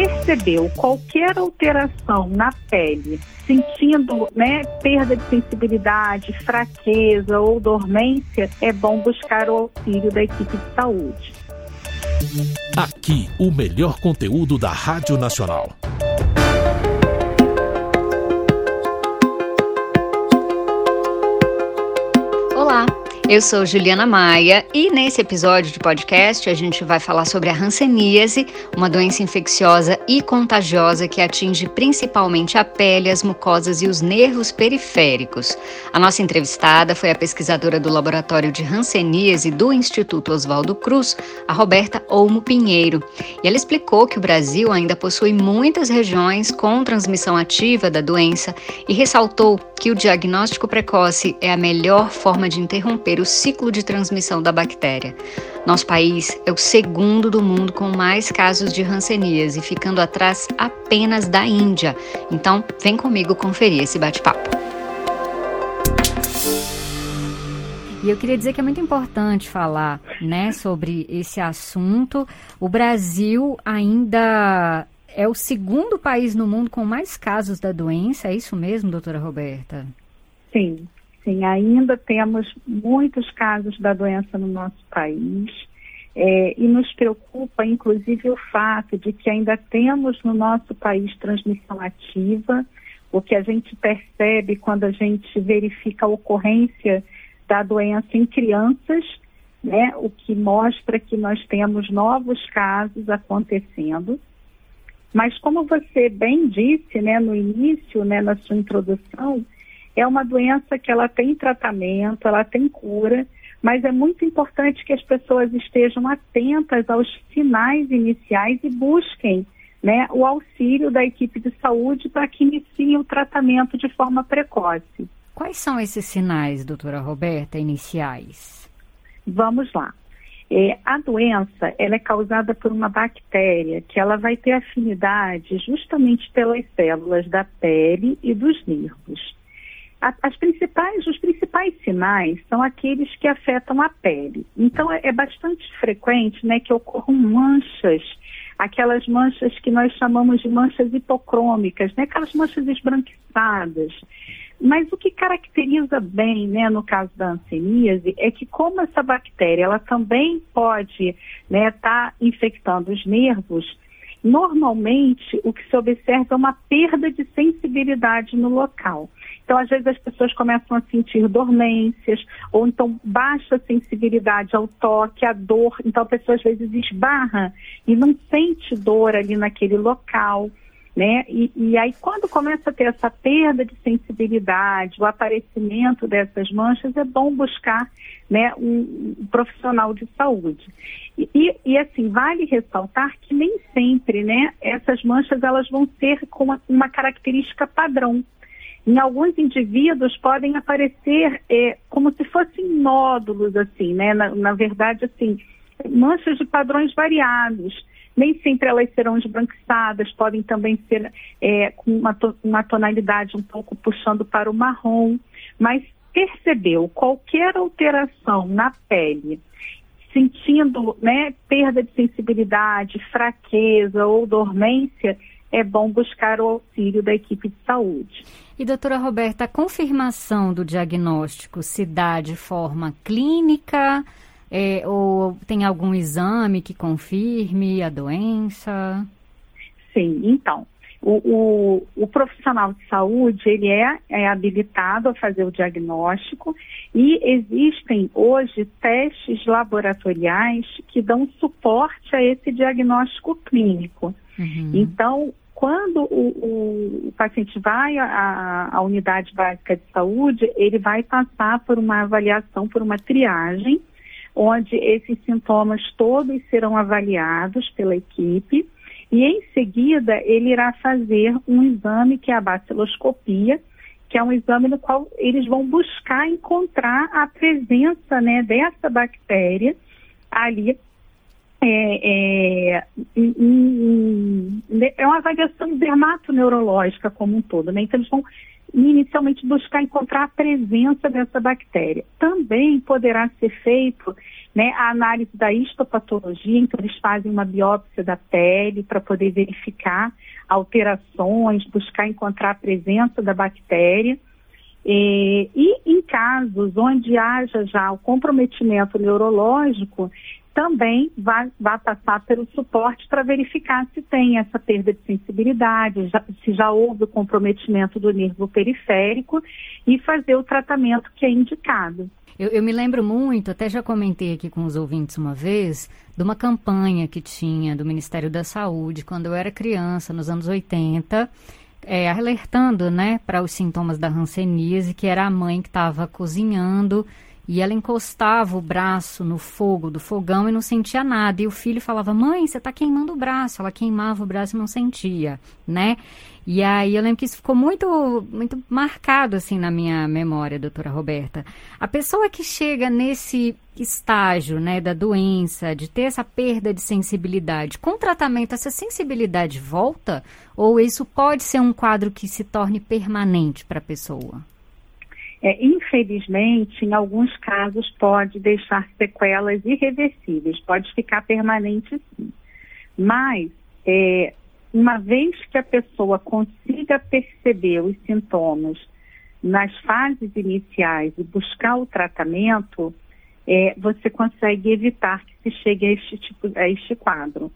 percebeu qualquer alteração na pele, sentindo né, perda de sensibilidade, fraqueza ou dormência, é bom buscar o auxílio da equipe de saúde. Aqui, o melhor conteúdo da Rádio Nacional. Eu sou Juliana Maia e nesse episódio de podcast a gente vai falar sobre a hanseníase, uma doença infecciosa e contagiosa que atinge principalmente a pele, as mucosas e os nervos periféricos. A nossa entrevistada foi a pesquisadora do Laboratório de Hanseníase do Instituto Oswaldo Cruz, a Roberta Olmo Pinheiro. E ela explicou que o Brasil ainda possui muitas regiões com transmissão ativa da doença e ressaltou que o diagnóstico precoce é a melhor forma de interromper o ciclo de transmissão da bactéria. Nosso país é o segundo do mundo com mais casos de hanseníase, ficando atrás apenas da Índia. Então, vem comigo conferir esse bate-papo. E eu queria dizer que é muito importante falar, né, sobre esse assunto. O Brasil ainda é o segundo país no mundo com mais casos da doença, é isso mesmo, doutora Roberta? Sim, Sim, ainda temos muitos casos da doença no nosso país. É, e nos preocupa, inclusive, o fato de que ainda temos no nosso país transmissão ativa, o que a gente percebe quando a gente verifica a ocorrência da doença em crianças, né, o que mostra que nós temos novos casos acontecendo. Mas como você bem disse, né, no início, né, na sua introdução, é uma doença que ela tem tratamento, ela tem cura, mas é muito importante que as pessoas estejam atentas aos sinais iniciais e busquem né, o auxílio da equipe de saúde para que iniciem o tratamento de forma precoce. Quais são esses sinais, doutora Roberta, iniciais? Vamos lá. É, a doença ela é causada por uma bactéria que ela vai ter afinidade justamente pelas células da pele e dos nervos as principais, os principais sinais são aqueles que afetam a pele. Então, é, é bastante frequente né, que ocorram manchas, aquelas manchas que nós chamamos de manchas hipocrômicas, né, aquelas manchas esbranquiçadas. Mas o que caracteriza bem, né, no caso da anseníase, é que como essa bactéria ela também pode né, tá infectando os nervos, normalmente o que se observa é uma perda de sensibilidade no local. Então, às vezes, as pessoas começam a sentir dormências, ou então baixa sensibilidade ao toque, à dor. Então, a pessoa às vezes esbarra e não sente dor ali naquele local. Né? E, e, aí, quando começa a ter essa perda de sensibilidade, o aparecimento dessas manchas, é bom buscar né, um, profissional de saúde. E, e, e, assim, vale ressaltar que nem sempre né, essas manchas elas vão ser com uma, uma característica padrão. Em alguns indivíduos podem aparecer é, como se fossem nódulos, assim, né? Na, na, verdade, assim, manchas de padrões variados. Nem sempre elas serão esbranquiçadas, podem também ser é, com uma, uma tonalidade um pouco puxando para o marrom. Mas percebeu qualquer alteração na pele, sentindo né, perda de sensibilidade, fraqueza ou dormência, é bom buscar o auxílio da equipe de saúde. E, doutora Roberta, a confirmação do diagnóstico se dá de forma clínica é, ou tem algum exame que confirme a doença? Sim, então. O, o, o, profissional de saúde ele é, é, habilitado a fazer o diagnóstico e existem hoje testes laboratoriais que dão suporte a esse diagnóstico clínico. Uhum. Então, quando o, o, paciente vai à, à, unidade básica de saúde, ele vai passar por uma avaliação, por uma triagem, onde esses sintomas todos serão avaliados pela equipe e em seguida ele irá fazer um exame que é a baciloscopia, que é um exame no qual eles vão buscar encontrar a presença né, dessa bactéria ali é, é, é uma avaliação dermatoneurológica como um todo, né? Então eles vão inicialmente buscar encontrar a presença dessa bactéria. Também poderá ser feito né, a análise da histopatologia, então eles fazem uma biópsia da pele para poder verificar alterações, buscar encontrar a presença da bactéria. E, e em casos onde haja já o comprometimento neurológico, também vai, vai passar pelo suporte para verificar se tem essa perda de sensibilidade, já, se já houve o comprometimento do nervo periférico e fazer o tratamento que é indicado. Eu, eu, me lembro muito, até já comentei aqui com os ouvintes uma vez, de uma campanha que tinha do Ministério da Saúde quando eu era criança, nos anos 80, é, alertando né, para os sintomas da hanseníase, que era a mãe que estava cozinhando e ela encostava o braço no fogo do fogão e não sentia nada. E o filho falava: Mãe, você está queimando o braço. Ela queimava o braço e não sentia, né? E aí eu lembro que isso ficou muito, muito marcado assim na minha memória, doutora Roberta. A pessoa que chega nesse estágio, né, da doença, de ter essa perda de sensibilidade, com tratamento essa sensibilidade volta ou isso pode ser um quadro que se torne permanente para a pessoa? É, infelizmente, em alguns casos, pode deixar sequelas irreversíveis, pode ficar permanente sim. Mas, é, uma vez que a pessoa consiga perceber os sintomas nas fases iniciais e buscar o tratamento, é, você consegue evitar que se chegue a este, tipo, a este quadro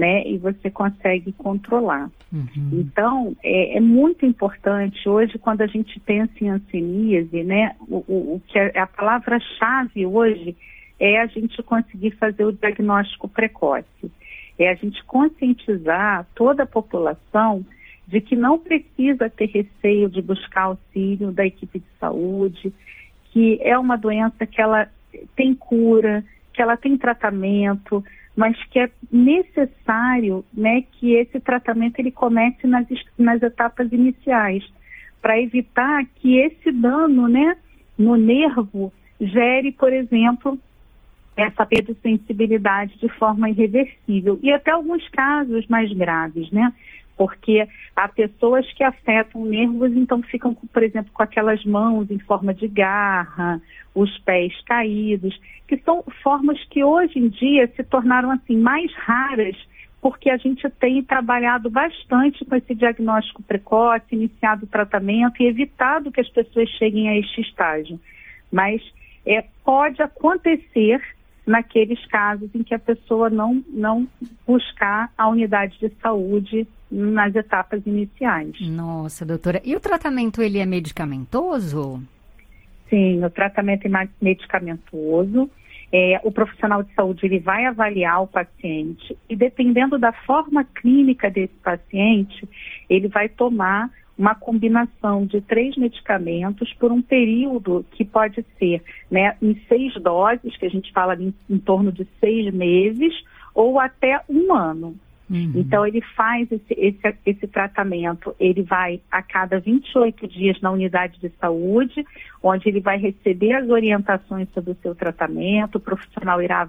né? E você consegue controlar. Uhum. Então, é, é, muito importante hoje, quando a gente pensa em anseníase, né? O, o, o que é, a palavra-chave hoje é a gente conseguir fazer o diagnóstico precoce. É a gente conscientizar toda a população de que não precisa ter receio de buscar auxílio da equipe de saúde, que é uma doença que ela tem cura, que ela tem tratamento, mas que é necessário né, que esse tratamento ele comece nas, nas etapas iniciais, para evitar que esse dano né, no nervo gere, por exemplo, essa perda de sensibilidade de forma irreversível. E até alguns casos mais graves, né? Porque há pessoas que afetam nervos, então ficam, por exemplo, com aquelas mãos em forma de garra, os pés caídos, que são formas que hoje em dia se tornaram assim mais raras, porque a gente tem trabalhado bastante com esse diagnóstico precoce, iniciado o tratamento e evitado que as pessoas cheguem a este estágio. Mas é, pode acontecer naqueles casos em que a pessoa não, não buscar a unidade de saúde nas etapas iniciais. Nossa, doutora. E o tratamento, ele é medicamentoso? Sim, o tratamento é medicamentoso. É, o profissional de saúde ele vai avaliar o paciente e dependendo da forma clínica desse paciente, ele vai tomar uma combinação de três medicamentos por um período que pode ser né, em seis doses, que a gente fala em, em torno de seis meses, ou até um ano. Uhum. Então, ele faz esse, esse, esse, tratamento, ele vai a cada 28 dias na unidade de saúde, onde ele vai receber as orientações sobre o seu tratamento, o profissional irá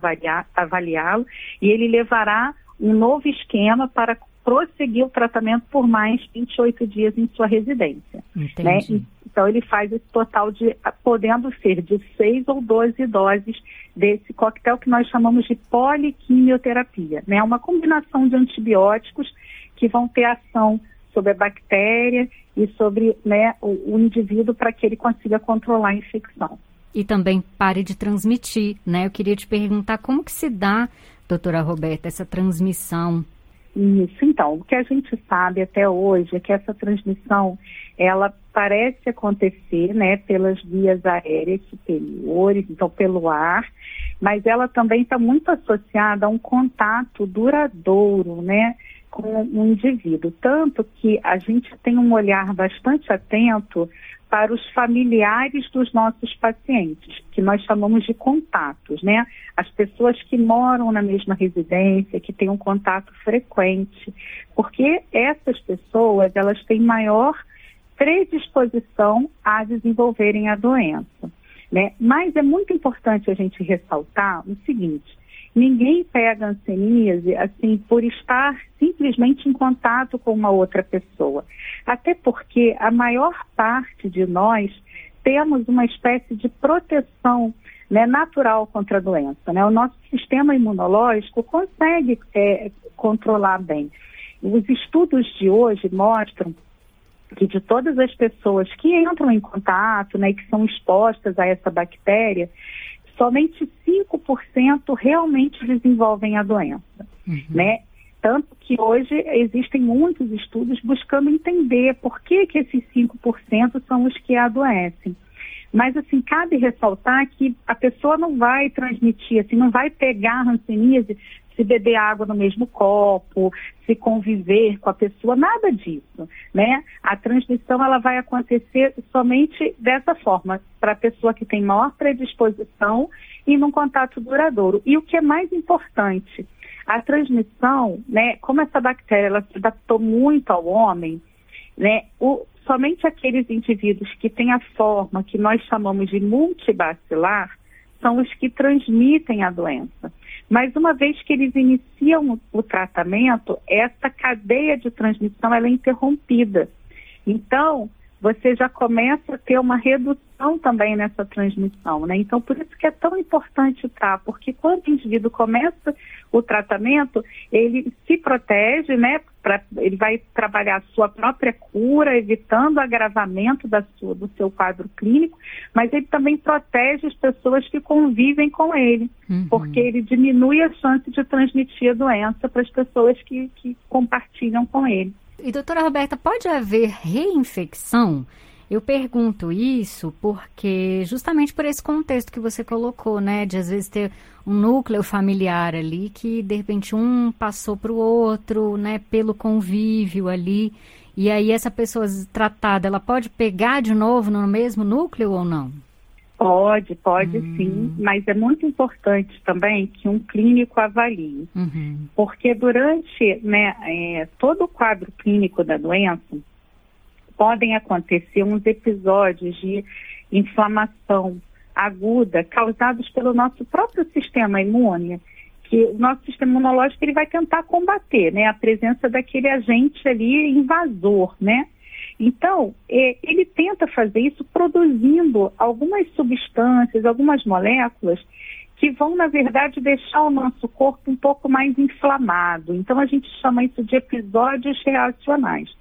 avaliá-lo e ele levará um novo esquema para prosseguir o tratamento por mais 28 dias em sua residência. Né? Então, ele faz esse total de, podendo ser de 6 ou 12 doses desse coquetel que nós chamamos de poliquimioterapia. Né? Uma combinação de antibióticos que vão ter ação sobre a bactéria e sobre né, o, o indivíduo para que ele consiga controlar a infecção. E também pare de transmitir, né? Eu queria te perguntar como que se dá, doutora Roberta, essa transmissão isso, então, o que a gente sabe até hoje é que essa transmissão, ela parece acontecer, né, pelas vias aéreas superiores, então pelo ar, mas ela também está muito associada a um contato duradouro, né, com o indivíduo. Tanto que a gente tem um olhar bastante atento para os familiares dos nossos pacientes, que nós chamamos de contatos, né? As pessoas que moram na mesma residência, que têm um contato frequente, porque essas pessoas, elas têm maior predisposição a desenvolverem a doença, né? Mas é muito importante a gente ressaltar o seguinte, ninguém pega hanseníase assim por estar simplesmente em contato com uma outra pessoa. Até porque a maior parte de nós temos uma espécie de proteção né, natural contra a doença. Né? O nosso sistema imunológico consegue é, controlar bem. Os estudos de hoje mostram que de todas as pessoas que entram em contato, né, que são expostas a essa bactéria, somente 5% realmente desenvolvem a doença, uhum. né? Tanto que hoje existem muitos estudos buscando entender por que, que esses 5% são os que adoecem. Mas, assim, cabe ressaltar que a pessoa não vai transmitir, assim, não vai pegar a hanseníase se beber água no mesmo copo, se conviver com a pessoa, nada disso, né? A transmissão, ela vai acontecer somente dessa forma, para a pessoa que tem maior predisposição e num contato duradouro. E o que é mais importante, a transmissão, né, como essa bactéria ela se adaptou muito ao homem, né, o, somente aqueles indivíduos que têm a forma que nós chamamos de multibacilar são os que transmitem a doença. Mas uma vez que eles iniciam o tratamento, essa cadeia de transmissão é interrompida. Então, você já começa a ter uma redução também nessa transmissão, né? Então, por isso que é tão importante estar, porque quando o indivíduo começa o tratamento, ele se protege, né? Pra, ele vai trabalhar a sua própria cura, evitando o agravamento da sua, do seu quadro clínico, mas ele também protege as pessoas que convivem com ele, uhum. porque ele diminui a chance de transmitir a doença para as pessoas que, que compartilham com ele. E doutora Roberta, pode haver reinfecção? Eu pergunto isso porque justamente por esse contexto que você colocou, né, de às vezes ter um núcleo familiar ali que de repente um passou para o outro, né, pelo convívio ali, e aí essa pessoa tratada, ela pode pegar de novo no mesmo núcleo ou não? Pode, pode hum. sim, mas é muito importante também que um clínico avalie, uhum. porque durante né, é, todo o quadro clínico da doença podem acontecer uns episódios de inflamação aguda causados pelo nosso próprio sistema imune, que o nosso sistema imunológico ele vai tentar combater, né, a presença daquele agente ali invasor, né? Então, é, ele tenta fazer isso produzindo algumas substâncias, algumas moléculas que vão, na verdade, deixar o nosso corpo um pouco mais inflamado. Então, a gente chama isso de episódios reacionais,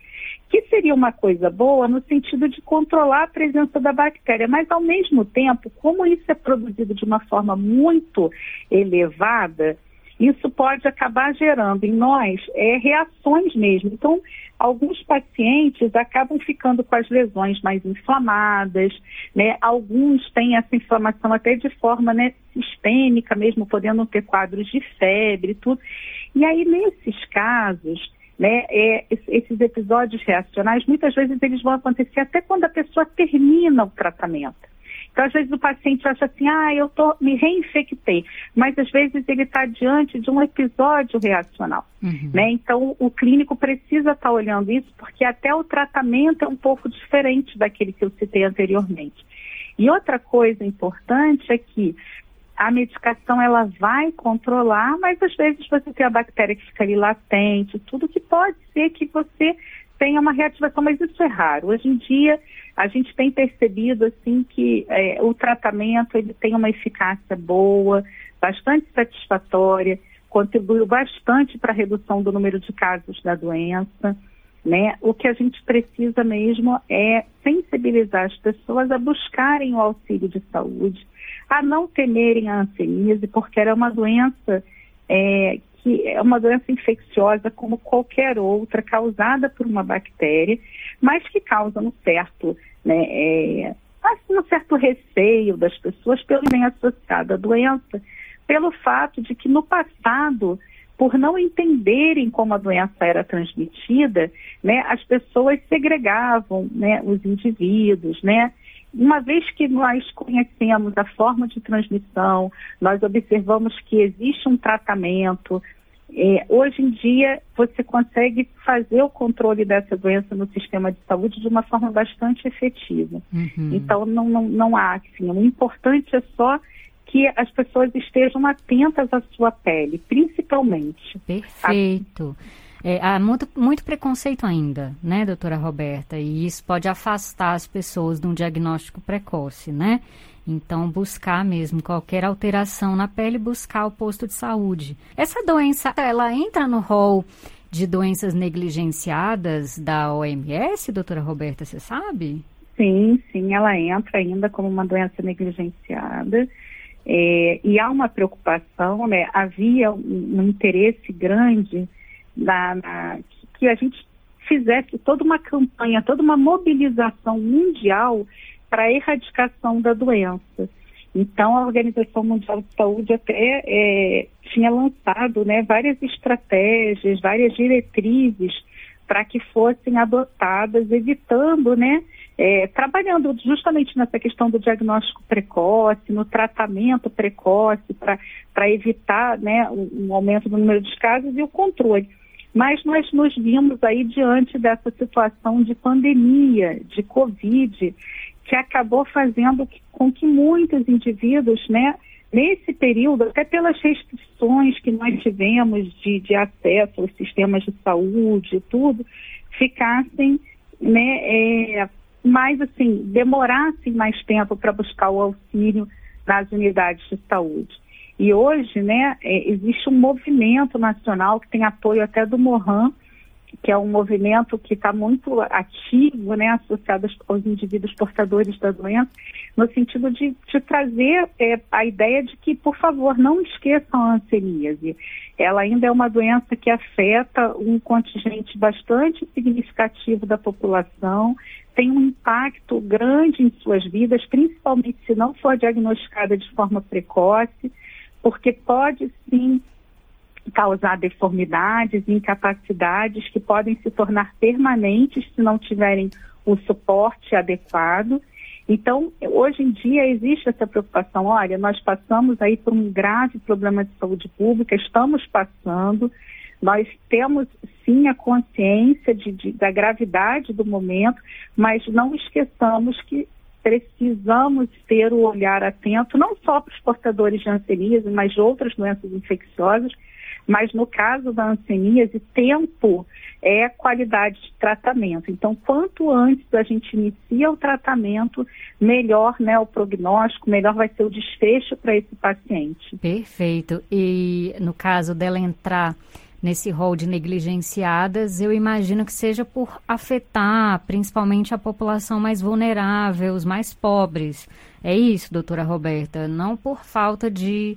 que seria uma coisa boa no sentido de controlar a presença da bactéria, mas, ao mesmo tempo, como isso é produzido de uma forma muito elevada, isso pode acabar gerando em nós é, reações mesmo. Então, alguns pacientes acabam ficando com as lesões mais inflamadas, né? Alguns têm essa inflamação até de forma né, sistêmica mesmo, podendo ter quadros de febre e tudo. E aí, nesses casos, né, é, esses episódios reacionais, muitas vezes eles vão acontecer até quando a pessoa termina o tratamento. Então, às vezes o paciente acha assim, ah, eu tô, me reinfectei, mas às vezes ele está diante de um episódio reacional. Uhum. Né? Então, o clínico precisa estar tá olhando isso, porque até o tratamento é um pouco diferente daquele que eu citei anteriormente. E outra coisa importante é que a medicação ela vai controlar, mas às vezes você tem a bactéria que fica ali latente, tudo que pode ser que você tenha uma reativação, mas isso é raro. Hoje em dia, a gente tem percebido assim que é, o tratamento ele tem uma eficácia boa, bastante satisfatória, contribuiu bastante para a redução do número de casos da doença. Né? O que a gente precisa mesmo é sensibilizar as pessoas a buscarem o auxílio de saúde, a não temerem a anseníase, porque ela é uma doença é, que é uma doença infecciosa como qualquer outra, causada por uma bactéria, mas que causa um certo, né, é, assim, um certo receio das pessoas pelo bem associado à doença, pelo fato de que no passado, por não entenderem como a doença era transmitida, né, as pessoas segregavam né, os indivíduos, né, uma vez que nós conhecemos a forma de transmissão, nós observamos que existe um tratamento. É, hoje em dia, você consegue fazer o controle dessa doença no sistema de saúde de uma forma bastante efetiva. Uhum. Então, não, não, não há, assim, o importante é só que as pessoas estejam atentas à sua pele, principalmente. Perfeito. É, há muito, muito preconceito ainda, né, doutora Roberta? E isso pode afastar as pessoas de um diagnóstico precoce, né? Então, buscar mesmo qualquer alteração na pele, buscar o posto de saúde. Essa doença, ela entra no rol de doenças negligenciadas da OMS, doutora Roberta, você sabe? Sim, sim, ela entra ainda como uma doença negligenciada. É, e há uma preocupação, né? Havia um, um interesse grande na, na, que a gente fizesse toda uma campanha, toda uma mobilização mundial para a erradicação da doença. Então, a Organização Mundial de Saúde até é, tinha lançado né, várias estratégias, várias diretrizes para que fossem adotadas, evitando, né, é, trabalhando justamente nessa questão do diagnóstico precoce, no tratamento precoce, para evitar né, um, um aumento do número de casos e o controle. Mas nós nos vimos aí diante dessa situação de pandemia, de Covid, que acabou fazendo com que muitos indivíduos, né, nesse período, até pelas restrições que nós tivemos de, de acesso aos sistemas de saúde e tudo, ficassem, né, é, mais assim, demorassem mais tempo para buscar o auxílio nas unidades de saúde. E hoje, né, é, existe um movimento nacional que tem apoio até do Mohan, que é um movimento que está muito ativo, né, associado aos indivíduos portadores da doença, no sentido de, de trazer é, a ideia de que, por favor, não esqueçam a hanseníase. Ela ainda é uma doença que afeta um contingente bastante significativo da população, tem um impacto grande em suas vidas, principalmente se não for diagnosticada de forma precoce, porque pode sim causar deformidades, incapacidades que podem se tornar permanentes se não tiverem o suporte adequado. Então, hoje em dia existe essa preocupação. Olha, nós passamos aí por um grave problema de saúde pública, estamos passando, nós temos sim a consciência de, de, da gravidade do momento, mas não esqueçamos que precisamos ter o olhar atento, não só para os portadores de hanseníase, mas de outras doenças infecciosas, mas no caso da hanseníase, tempo é qualidade de tratamento. Então, quanto antes a gente inicia o tratamento, melhor né, o prognóstico, melhor vai ser o desfecho para esse paciente. Perfeito. E no caso dela entrar nesse rol de negligenciadas, eu imagino que seja por afetar principalmente a população mais vulnerável, os mais pobres. É isso, doutora Roberta? Não por falta de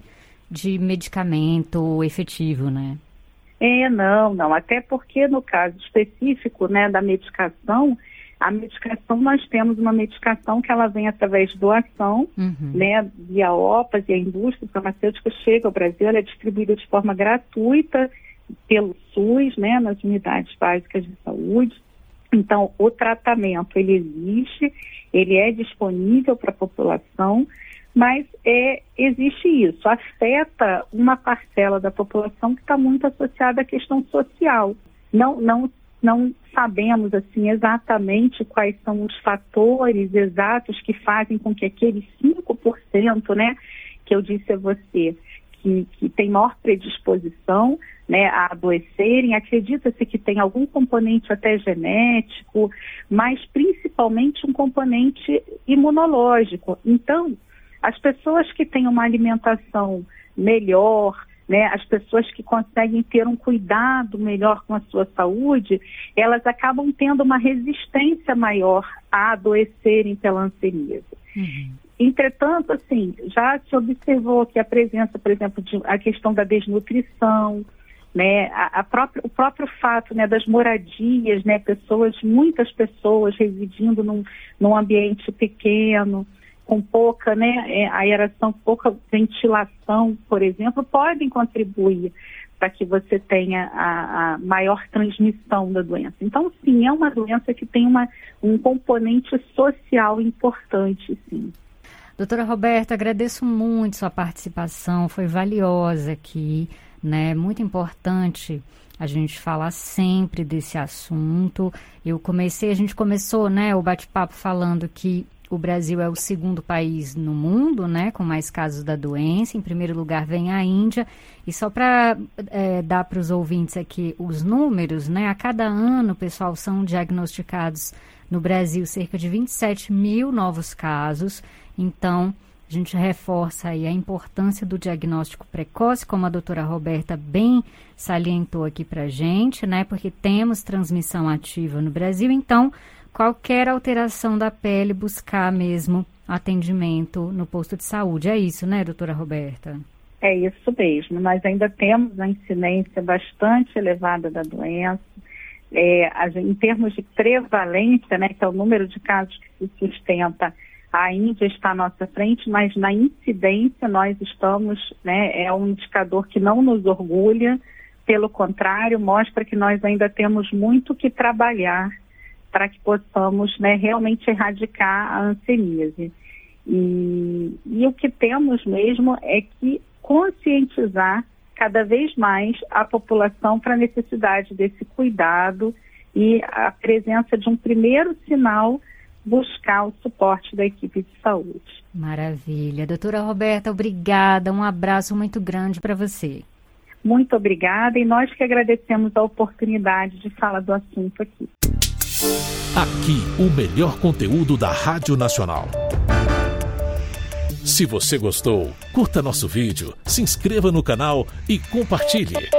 de medicamento efetivo, né? É, não, não. Até porque no caso específico, né, da medicação, a medicação nós temos uma medicação que ela vem através de doação, uhum. né, via OPAS e a indústria farmacêutica chega ao Brasil, ela é distribuída de forma gratuita pelo SUS, né, nas unidades básicas de saúde. Então, o tratamento ele existe, ele é disponível para a população, mas é, existe isso, afeta uma parcela da população que está muito associada à questão social. Não, não, não sabemos assim exatamente quais são os fatores exatos que fazem com que aquele 5%, né, que eu disse a você, que, que tem maior predisposição né, a adoecerem, acredita-se que tem algum componente até genético, mas principalmente um componente imunológico. Então, as pessoas que têm uma alimentação melhor, né, as pessoas que conseguem ter um cuidado melhor com a sua saúde, elas acabam tendo uma resistência maior a adoecerem pela hanseníase. Uhum. Entretanto, assim, já se observou que a presença, por exemplo, de a questão da desnutrição, né, a, a própria, o próprio fato né, das moradias, né, pessoas, muitas pessoas residindo num, num ambiente pequeno, com pouca né, é, aeração, pouca ventilação, por exemplo, podem contribuir para que você tenha a, a, maior transmissão da doença. Então, sim, é uma doença que tem uma, um componente social importante, sim. Doutora Roberta, agradeço muito sua participação, foi valiosa aqui, né? Muito importante a gente falar sempre desse assunto. Eu comecei, a gente começou, né, o bate-papo falando que o Brasil é o segundo país no mundo, né, com mais casos da doença. Em primeiro lugar vem a Índia. E só para é, dar para os ouvintes aqui os números, né, a cada ano, pessoal, são diagnosticados no Brasil cerca de 27 mil novos casos. Então, a gente reforça aí a importância do diagnóstico precoce, como a doutora Roberta bem salientou aqui para gente, né? Porque temos transmissão ativa no Brasil, então qualquer alteração da pele, buscar mesmo atendimento no posto de saúde. É isso, né, doutora Roberta? É isso mesmo. Nós ainda temos a incidência bastante elevada da doença. É, em termos de prevalência, né, que é o número de casos que se sustenta, a Índia está à nossa frente, mas na incidência nós estamos, né, é um indicador que não nos orgulha, pelo contrário, mostra que nós ainda temos muito que trabalhar para que possamos né, realmente erradicar a anseníase. E, e o que temos mesmo é que conscientizar cada vez mais a população para a necessidade desse cuidado e a presença de um primeiro sinal buscar o suporte da equipe de saúde. Maravilha. Doutora Roberta, obrigada. Um abraço muito grande para você. Muito obrigada e nós que agradecemos a oportunidade de falar do assunto aqui. Aqui, o melhor conteúdo da Rádio Nacional. Se você gostou, curta nosso vídeo, se inscreva no canal e compartilhe.